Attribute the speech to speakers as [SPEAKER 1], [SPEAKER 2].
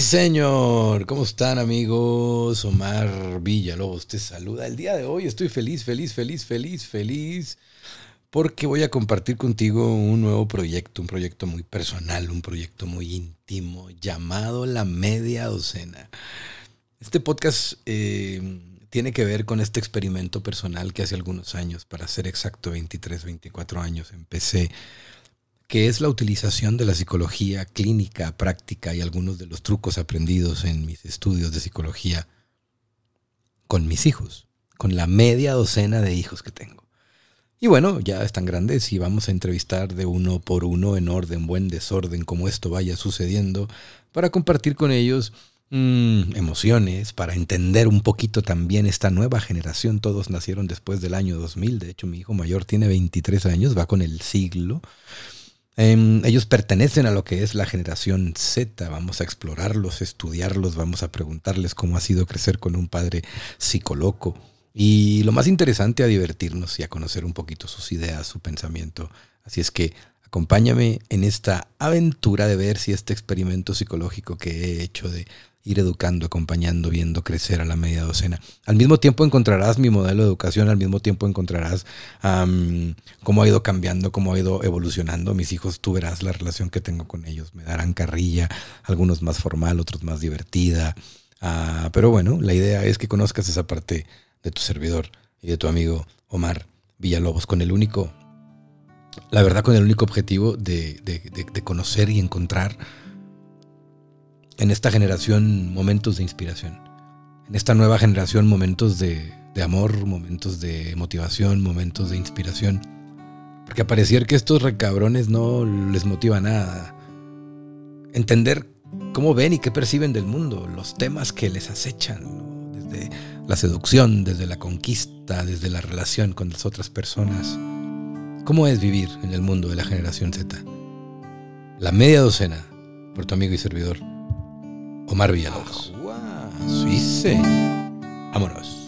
[SPEAKER 1] señor. ¿Cómo están amigos? Omar Villalobos te saluda. El día de hoy estoy feliz, feliz, feliz, feliz, feliz. Porque voy a compartir contigo un nuevo proyecto, un proyecto muy personal, un proyecto muy íntimo, llamado La Media Docena. Este podcast eh, tiene que ver con este experimento personal que hace algunos años, para ser exacto, 23, 24 años, empecé que es la utilización de la psicología clínica, práctica y algunos de los trucos aprendidos en mis estudios de psicología con mis hijos, con la media docena de hijos que tengo. Y bueno, ya están grandes y vamos a entrevistar de uno por uno en orden, buen desorden, como esto vaya sucediendo, para compartir con ellos mm, emociones, para entender un poquito también esta nueva generación. Todos nacieron después del año 2000, de hecho mi hijo mayor tiene 23 años, va con el siglo. Em, ellos pertenecen a lo que es la generación Z. Vamos a explorarlos, estudiarlos, vamos a preguntarles cómo ha sido crecer con un padre psicoloco. Y lo más interesante, a divertirnos y a conocer un poquito sus ideas, su pensamiento. Así es que acompáñame en esta aventura de ver si este experimento psicológico que he hecho de ir educando, acompañando, viendo crecer a la media docena. Al mismo tiempo encontrarás mi modelo de educación, al mismo tiempo encontrarás cómo ha ido cambiando, cómo ha ido evolucionando. Mis hijos, tú verás la relación que tengo con ellos. Me darán carrilla, algunos más formal, otros más divertida. Ah, pero bueno, la idea es que conozcas esa parte de tu servidor y de tu amigo Omar Villalobos con el único, la verdad, con el único objetivo de, de conocer y encontrar en esta generación momentos de inspiración. En esta nueva generación momentos de, amor, momentos de motivación, momentos de inspiración. Porque pareciera que estos recabrones no les motiva nada. Entender cómo ven y qué perciben del mundo, los temas que les acechan, desde la seducción, desde la conquista, desde la relación con las otras personas. ¿Cómo es vivir en el mundo de la generación Z? La media docena, por tu amigo y servidor, Omar Villalobos.
[SPEAKER 2] Suiza.
[SPEAKER 1] Vámonos.